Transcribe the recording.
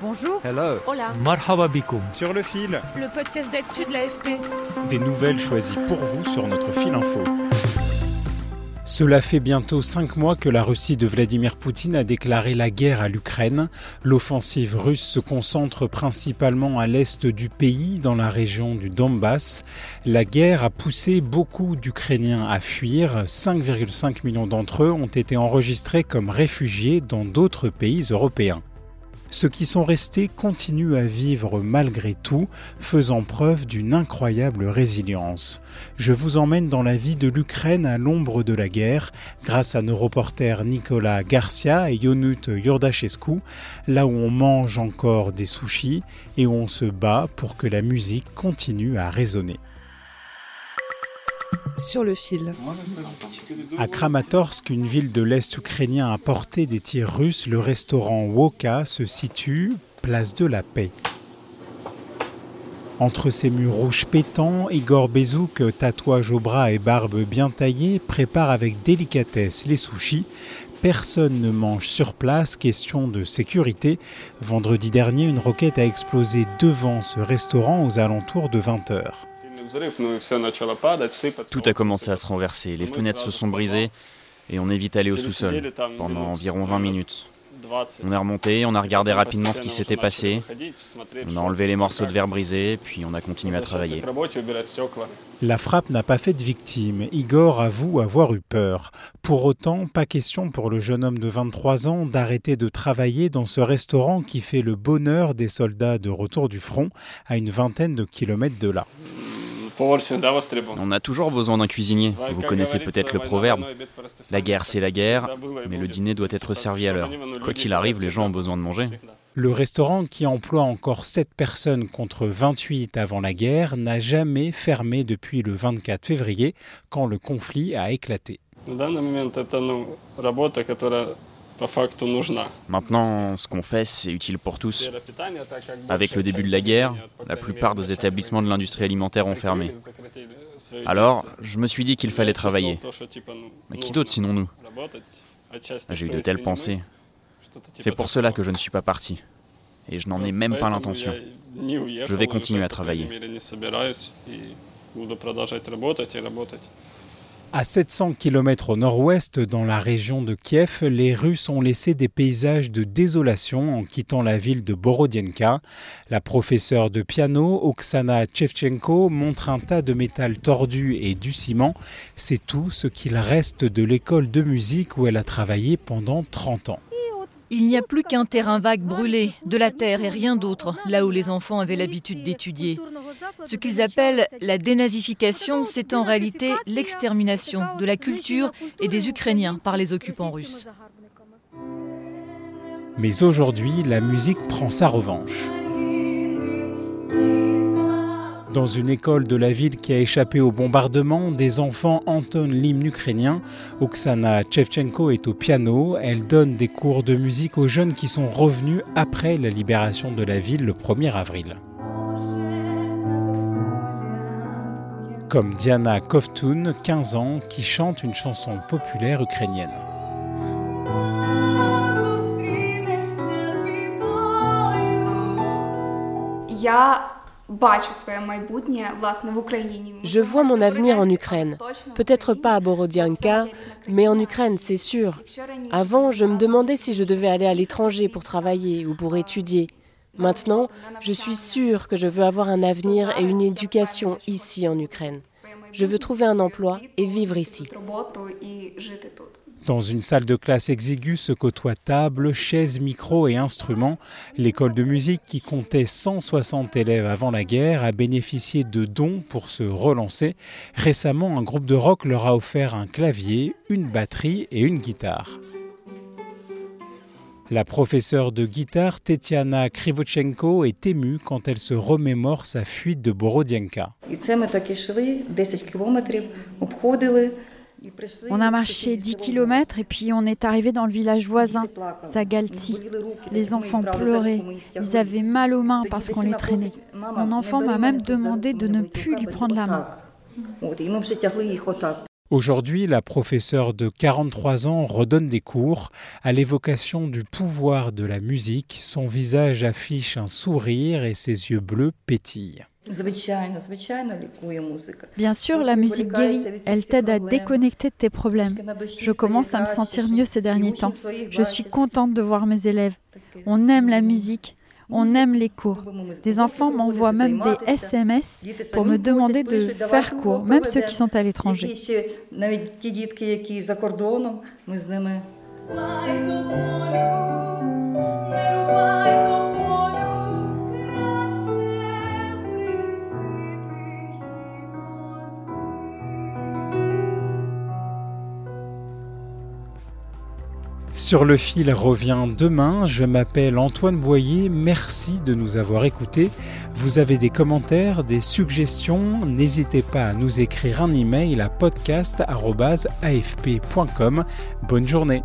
Bonjour. Hello. Hola. Marhaba bikoum. Sur le fil. Le podcast d'actu de l'AFP. Des nouvelles choisies pour vous sur notre fil info. Cela fait bientôt cinq mois que la Russie de Vladimir Poutine a déclaré la guerre à l'Ukraine. L'offensive russe se concentre principalement à l'est du pays, dans la région du Donbass. La guerre a poussé beaucoup d'Ukrainiens à fuir. 5,5 millions d'entre eux ont été enregistrés comme réfugiés dans d'autres pays européens. Ceux qui sont restés continuent à vivre malgré tout, faisant preuve d'une incroyable résilience. Je vous emmène dans la vie de l'Ukraine à l'ombre de la guerre, grâce à nos reporters Nicolas Garcia et Yonut Yordachescu, là où on mange encore des sushis et où on se bat pour que la musique continue à résonner. Sur le fil. À Kramatorsk, une ville de l'Est ukrainien à portée des tirs russes, le restaurant Woka se situe place de la Paix. Entre ses murs rouges pétants, Igor Bezouk, tatouage au bras et barbe bien taillée, prépare avec délicatesse les sushis. Personne ne mange sur place, question de sécurité. Vendredi dernier, une roquette a explosé devant ce restaurant aux alentours de 20 heures. Tout a commencé à se renverser, les fenêtres se sont brisées et on est vite allé au sous-sol pendant environ 20 minutes. On est remonté, on a regardé rapidement ce qui s'était passé, on a enlevé les morceaux de verre brisés, puis on a continué à travailler. La frappe n'a pas fait de victime. Igor avoue avoir eu peur. Pour autant, pas question pour le jeune homme de 23 ans d'arrêter de travailler dans ce restaurant qui fait le bonheur des soldats de retour du front à une vingtaine de kilomètres de là. On a toujours besoin d'un cuisinier. Vous connaissez peut-être le proverbe. La guerre, c'est la guerre, mais le dîner doit être servi à l'heure. Quoi qu'il arrive, les gens ont besoin de manger. Le restaurant, qui emploie encore 7 personnes contre 28 avant la guerre, n'a jamais fermé depuis le 24 février, quand le conflit a éclaté. Maintenant, ce qu'on fait, c'est utile pour tous. Avec le début de la guerre, la plupart des établissements de l'industrie alimentaire ont fermé. Alors, je me suis dit qu'il fallait travailler. Mais qui d'autre sinon nous J'ai eu de telles pensées. C'est pour cela que je ne suis pas parti. Et je n'en ai même pas l'intention. Je vais continuer à travailler. À 700 km au nord-ouest, dans la région de Kiev, les Russes ont laissé des paysages de désolation en quittant la ville de Borodienka. La professeure de piano, Oksana Chevchenko, montre un tas de métal tordu et du ciment. C'est tout ce qu'il reste de l'école de musique où elle a travaillé pendant 30 ans. Il n'y a plus qu'un terrain vague brûlé, de la terre et rien d'autre, là où les enfants avaient l'habitude d'étudier. Ce qu'ils appellent la dénazification, c'est en réalité l'extermination de la culture et des Ukrainiens par les occupants russes. Mais aujourd'hui, la musique prend sa revanche. Dans une école de la ville qui a échappé au bombardement, des enfants entonnent l'hymne ukrainien. Oksana Chevchenko est au piano. Elle donne des cours de musique aux jeunes qui sont revenus après la libération de la ville le 1er avril. Comme Diana Kovtun, 15 ans, qui chante une chanson populaire ukrainienne. Je vois mon avenir en Ukraine. Peut-être pas à Borodianka, mais en Ukraine, c'est sûr. Avant, je me demandais si je devais aller à l'étranger pour travailler ou pour étudier. Maintenant, je suis sûre que je veux avoir un avenir et une éducation ici en Ukraine. Je veux trouver un emploi et vivre ici. Dans une salle de classe exiguë se côtoient tables, chaises, micros et instruments. L'école de musique, qui comptait 160 élèves avant la guerre, a bénéficié de dons pour se relancer. Récemment, un groupe de rock leur a offert un clavier, une batterie et une guitare. La professeure de guitare Tetiana Krivochenko est émue quand elle se remémore sa fuite de Borodianka. On a marché 10 km et puis on est arrivé dans le village voisin, Zagalti. Les enfants pleuraient, ils avaient mal aux mains parce qu'on les traînait. Mon enfant m'a même demandé de ne plus lui prendre la main. Aujourd'hui, la professeure de 43 ans redonne des cours. À l'évocation du pouvoir de la musique, son visage affiche un sourire et ses yeux bleus pétillent. Bien sûr, la musique guérit. Elle t'aide à déconnecter de tes problèmes. Je commence à me sentir mieux ces derniers temps. Je suis contente de voir mes élèves. On aime la musique. On aime les cours. Des enfants m'envoient même des SMS pour me demander de faire cours, même ceux qui sont à l'étranger. Sur le fil revient demain. Je m'appelle Antoine Boyer. Merci de nous avoir écoutés. Vous avez des commentaires, des suggestions N'hésitez pas à nous écrire un email à podcast.afp.com. Bonne journée.